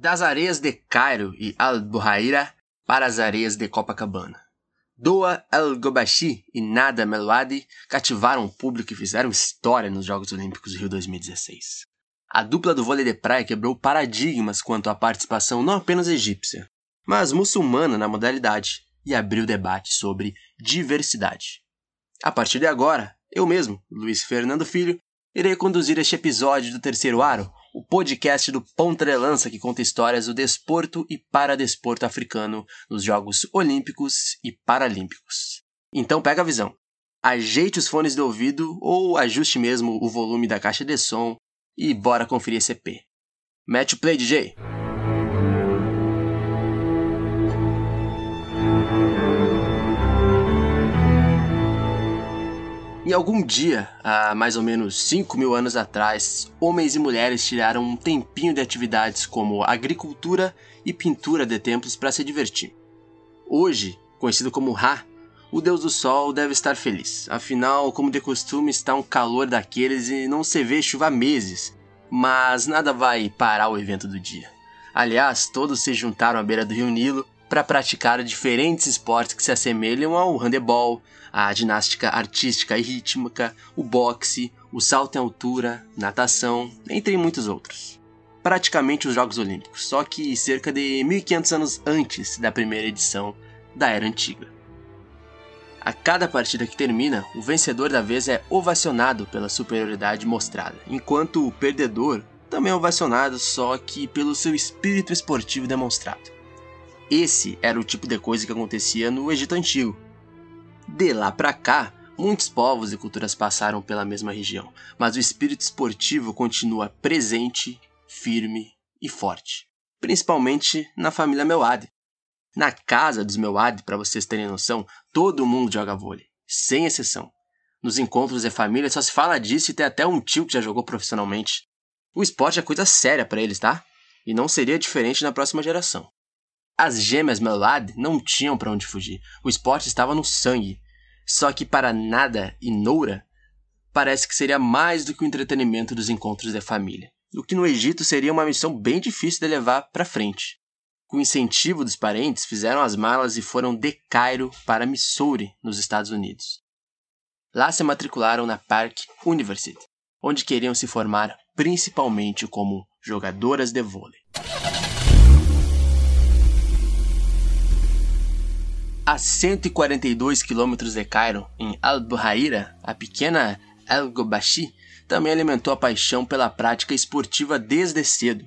Das areias de Cairo e Al-Buhaira para as areias de Copacabana. Doa El-Gobashi e Nada Melouadi cativaram o público e fizeram história nos Jogos Olímpicos Rio 2016. A dupla do vôlei de praia quebrou paradigmas quanto à participação não apenas egípcia, mas muçulmana na modalidade e abriu debate sobre diversidade. A partir de agora, eu mesmo, Luiz Fernando Filho, irei conduzir este episódio do Terceiro Aro, o podcast do Ponta de Lança que conta histórias do desporto e paradesporto africano nos Jogos Olímpicos e Paralímpicos. Então pega a visão. Ajeite os fones de ouvido ou ajuste mesmo o volume da caixa de som e bora conferir esse EP. Mete o play, DJ! Em algum dia, há mais ou menos 5 mil anos atrás, homens e mulheres tiraram um tempinho de atividades como agricultura e pintura de templos para se divertir. Hoje, conhecido como Ra, o deus do sol deve estar feliz. Afinal, como de costume, está um calor daqueles e não se vê chuva há meses. Mas nada vai parar o evento do dia. Aliás, todos se juntaram à beira do rio Nilo para praticar diferentes esportes que se assemelham ao handebol, a ginástica artística e rítmica, o boxe, o salto em altura, natação, entre muitos outros. Praticamente os Jogos Olímpicos, só que cerca de 1500 anos antes da primeira edição da Era Antiga. A cada partida que termina, o vencedor da vez é ovacionado pela superioridade mostrada, enquanto o perdedor também é ovacionado, só que pelo seu espírito esportivo demonstrado. Esse era o tipo de coisa que acontecia no Egito Antigo. De lá para cá, muitos povos e culturas passaram pela mesma região, mas o espírito esportivo continua presente, firme e forte, principalmente na família Meuad. Na casa dos Meuad, para vocês terem noção, todo mundo joga vôlei, sem exceção. Nos encontros de família só se fala disso e tem até um tio que já jogou profissionalmente. O esporte é coisa séria para eles, tá? E não seria diferente na próxima geração. As gêmeas Melad não tinham para onde fugir. O esporte estava no sangue. Só que para Nada e Noura, parece que seria mais do que o entretenimento dos encontros de família. O que no Egito seria uma missão bem difícil de levar para frente. Com incentivo dos parentes, fizeram as malas e foram de Cairo para Missouri, nos Estados Unidos. Lá se matricularam na Park University, onde queriam se formar principalmente como jogadoras de vôlei. A 142 quilômetros de Cairo, em Al-Buhaira, a pequena El-Gobashi também alimentou a paixão pela prática esportiva desde cedo.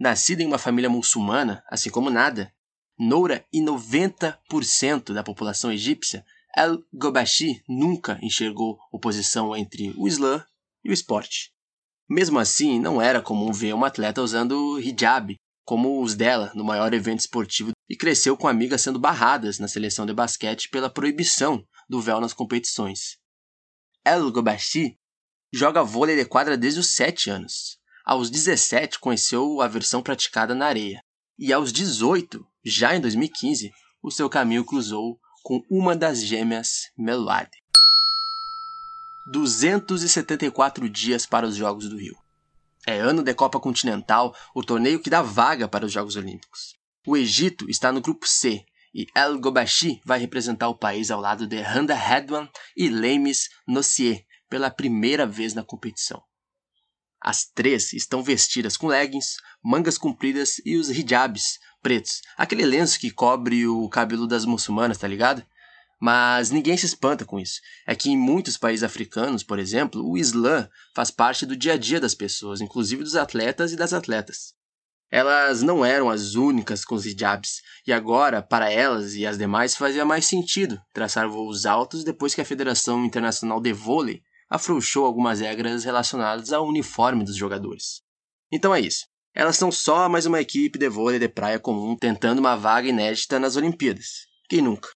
Nascida em uma família muçulmana, assim como Nada, Noura e 90% da população egípcia, El-Gobashi nunca enxergou oposição entre o Islã e o esporte. Mesmo assim, não era comum ver uma atleta usando hijab, como os dela no maior evento esportivo e cresceu com amigas sendo barradas na seleção de basquete pela proibição do véu nas competições. El Gobashi joga vôlei de quadra desde os 7 anos. Aos 17 conheceu a versão praticada na areia. E aos 18, já em 2015, o seu caminho cruzou com uma das gêmeas Meluade. 274 dias para os Jogos do Rio. É ano de Copa Continental, o torneio que dá vaga para os Jogos Olímpicos. O Egito está no grupo C e El Gobashi vai representar o país ao lado de Handa Hedwan e Lemes Nossier pela primeira vez na competição. As três estão vestidas com leggings, mangas compridas e os hijabs pretos, aquele lenço que cobre o cabelo das muçulmanas, tá ligado? Mas ninguém se espanta com isso. É que em muitos países africanos, por exemplo, o Islã faz parte do dia a dia das pessoas, inclusive dos atletas e das atletas. Elas não eram as únicas com os hijabs, e agora, para elas e as demais, fazia mais sentido traçar voos altos depois que a Federação Internacional de Vôlei afrouxou algumas regras relacionadas ao uniforme dos jogadores. Então é isso. Elas são só mais uma equipe de vôlei de praia comum tentando uma vaga inédita nas Olimpíadas. Quem nunca?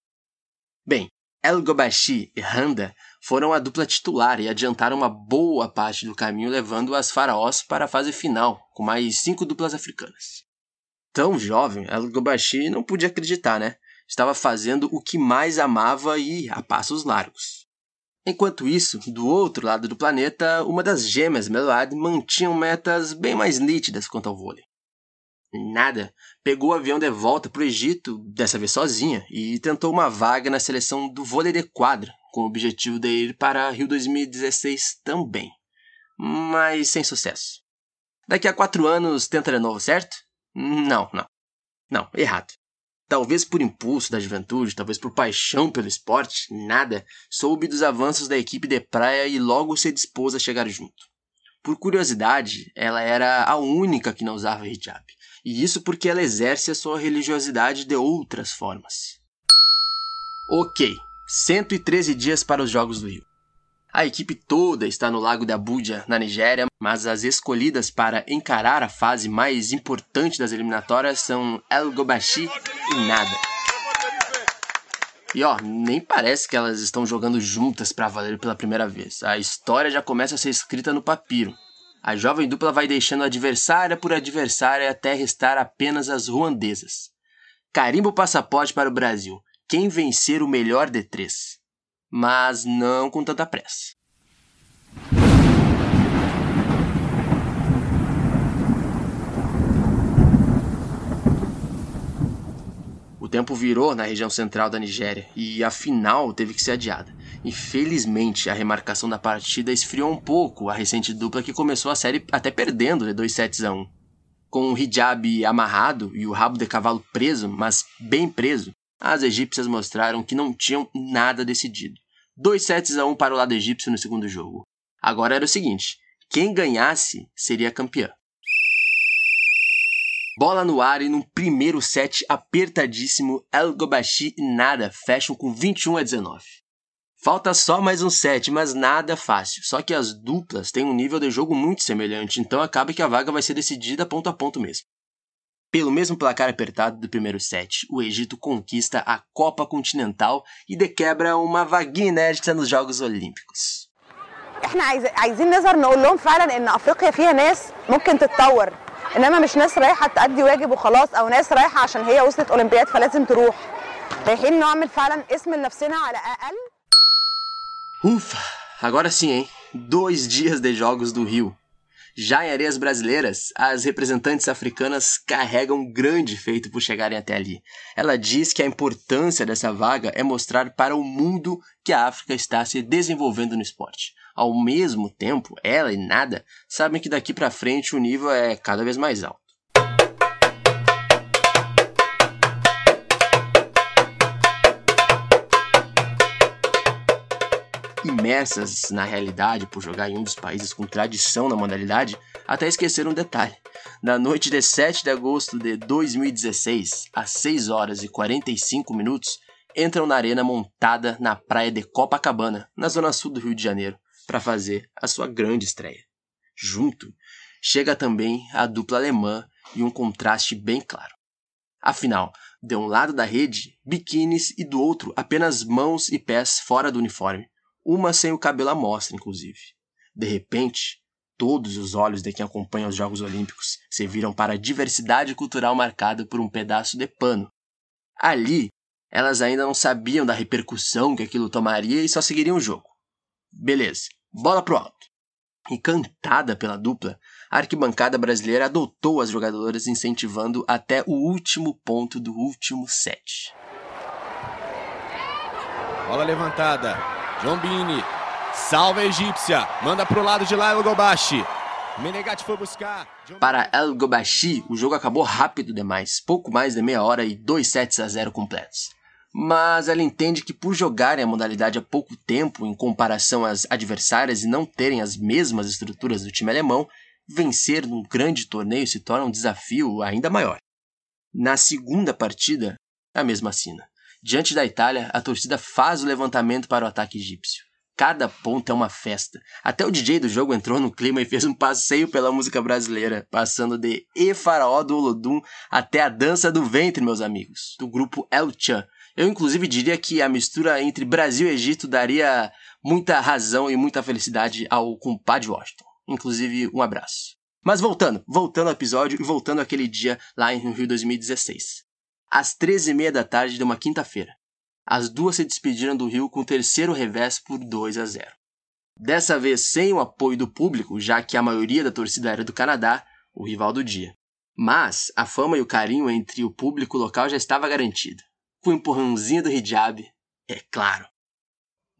Bem, El Gobashi e Handa foram a dupla titular e adiantaram uma boa parte do caminho, levando as faraós para a fase final, com mais cinco duplas africanas. Tão jovem, El Gobashi não podia acreditar, né? Estava fazendo o que mais amava e a passos largos. Enquanto isso, do outro lado do planeta, uma das gêmeas Meload mantinham metas bem mais nítidas quanto ao vôlei. Nada. Pegou o avião de volta para o Egito, dessa vez sozinha, e tentou uma vaga na seleção do vôlei de quadra, com o objetivo de ir para Rio 2016 também. Mas sem sucesso. Daqui a quatro anos tenta de novo, certo? Não, não. Não, errado. Talvez por impulso da juventude, talvez por paixão pelo esporte, nada, soube dos avanços da equipe de praia e logo se dispôs a chegar junto. Por curiosidade, ela era a única que não usava hijab, e isso porque ela exerce a sua religiosidade de outras formas. Ok, 113 dias para os Jogos do Rio. A equipe toda está no Lago da Abuja, na Nigéria, mas as escolhidas para encarar a fase mais importante das eliminatórias são El Gobashi e Nada. E ó, nem parece que elas estão jogando juntas para valer pela primeira vez. A história já começa a ser escrita no papiro. A jovem dupla vai deixando adversária por adversária até restar apenas as ruandesas. Carimba o passaporte para o Brasil. Quem vencer o melhor de três mas não com tanta pressa. O tempo virou na região central da Nigéria e a final teve que ser adiada. Infelizmente, a remarcação da partida esfriou um pouco a recente dupla que começou a série até perdendo de 2 sets a 1. Com o hijab amarrado e o rabo de cavalo preso, mas bem preso, as egípcias mostraram que não tinham nada decidido. 2 sets a 1 para o lado egípcio no segundo jogo. Agora era o seguinte: quem ganhasse seria campeão. Bola no ar e num primeiro set apertadíssimo, El Gobashi e Nada fecham com 21 a 19. Falta só mais um set, mas nada fácil. Só que as duplas têm um nível de jogo muito semelhante, então acaba que a vaga vai ser decidida ponto a ponto mesmo. Pelo mesmo placar apertado do primeiro set, o Egito conquista a Copa Continental e dequebra uma vaguinha inédita nos Jogos Olímpicos. احنا عايزين نظهر نقول لهم فعلا ان افريقيا فيها ناس ممكن تتطور انما مش ناس رايحه تأدي واجب وخلاص او ناس رايحه عشان هي وصلت اولمبياد فلازم تروح رايحين نعمل فعلا اسم لنفسنا على اقل Ufa, agora sim, hein? Dois dias de Jogos do Rio. Já em areias brasileiras, as representantes africanas carregam um grande feito por chegarem até ali. Ela diz que a importância dessa vaga é mostrar para o mundo que a África está se desenvolvendo no esporte. Ao mesmo tempo, ela e Nada sabem que daqui para frente o nível é cada vez mais alto. Imersas na realidade por jogar em um dos países com tradição na modalidade, até esqueceram um detalhe. Na noite de 7 de agosto de 2016, às 6 horas e 45 minutos, entram na arena montada na praia de Copacabana, na zona sul do Rio de Janeiro, para fazer a sua grande estreia. Junto, chega também a dupla alemã e um contraste bem claro. Afinal, de um lado da rede, biquínis e do outro apenas mãos e pés fora do uniforme, uma sem o cabelo à mostra, inclusive. De repente, todos os olhos de quem acompanha os Jogos Olímpicos se viram para a diversidade cultural marcada por um pedaço de pano. Ali, elas ainda não sabiam da repercussão que aquilo tomaria e só seguiriam o jogo. Beleza, bola pro alto. Encantada pela dupla, a arquibancada brasileira adotou as jogadoras, incentivando até o último ponto do último set. Bola levantada. Jombini. Salva a egípcia. Manda pro lado de lá El Gobashi. Menegatti foi buscar. Para El Gobashi, o jogo acabou rápido demais. Pouco mais de meia hora e dois sets a zero completos. Mas ela entende que por jogarem a modalidade há pouco tempo em comparação às adversárias e não terem as mesmas estruturas do time alemão, vencer num grande torneio se torna um desafio ainda maior. Na segunda partida, a mesma cena. Diante da Itália, a torcida faz o levantamento para o ataque egípcio. Cada ponto é uma festa. Até o DJ do jogo entrou no clima e fez um passeio pela música brasileira, passando de E Faraó do Olodum até a dança do ventre, meus amigos, do grupo El Chan. Eu, inclusive, diria que a mistura entre Brasil e Egito daria muita razão e muita felicidade ao compadre Washington. Inclusive, um abraço. Mas voltando, voltando ao episódio e voltando àquele dia lá em Rio 2016 às 13h30 da tarde de uma quinta-feira. As duas se despediram do Rio com o terceiro revés por 2 a 0. Dessa vez sem o apoio do público, já que a maioria da torcida era do Canadá, o rival do dia. Mas a fama e o carinho entre o público local já estava garantido. Com o empurrãozinho do hijab, é claro.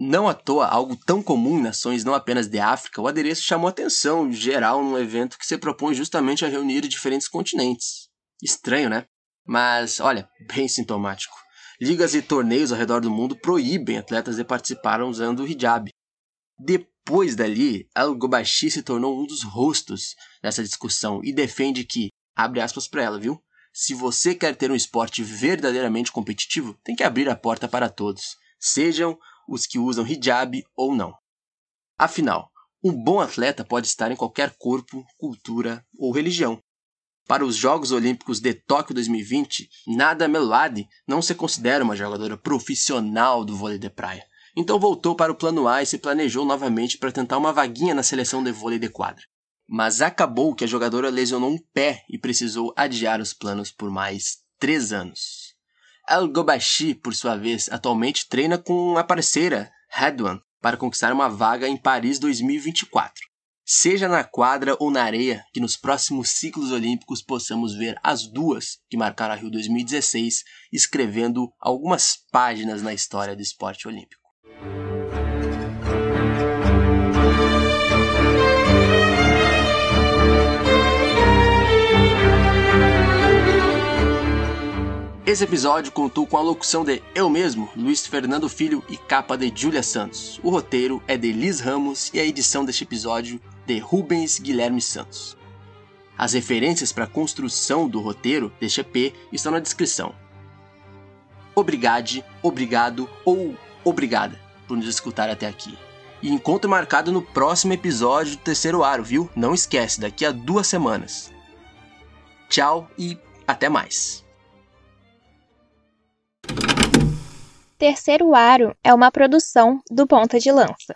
Não à toa, algo tão comum em nações não apenas de África, o adereço chamou atenção geral num evento que se propõe justamente a reunir diferentes continentes. Estranho, né? Mas, olha, bem sintomático. Ligas e torneios ao redor do mundo proíbem atletas de participar usando o hijab. Depois dali, Al-Gobashi se tornou um dos rostos dessa discussão e defende que, abre aspas para ela, viu? Se você quer ter um esporte verdadeiramente competitivo, tem que abrir a porta para todos, sejam os que usam hijab ou não. Afinal, um bom atleta pode estar em qualquer corpo, cultura ou religião. Para os Jogos Olímpicos de Tóquio 2020, Nada Meluadi não se considera uma jogadora profissional do vôlei de praia. Então voltou para o plano A e se planejou novamente para tentar uma vaguinha na seleção de vôlei de quadra. Mas acabou que a jogadora lesionou um pé e precisou adiar os planos por mais três anos. El Gobashi, por sua vez, atualmente treina com a parceira, Hadwan, para conquistar uma vaga em Paris 2024 seja na quadra ou na areia, que nos próximos ciclos olímpicos possamos ver as duas que marcaram a Rio 2016, escrevendo algumas páginas na história do esporte olímpico. Esse episódio contou com a locução de eu mesmo, Luiz Fernando Filho e capa de Júlia Santos. O roteiro é de Liz Ramos e a edição deste episódio de Rubens Guilherme Santos. As referências para a construção do roteiro deste EP estão na descrição. Obrigade, obrigado ou obrigada por nos escutar até aqui. E encontro marcado no próximo episódio do Terceiro Aro, viu? Não esquece, daqui a duas semanas. Tchau e até mais. Terceiro Aro é uma produção do Ponta de Lança.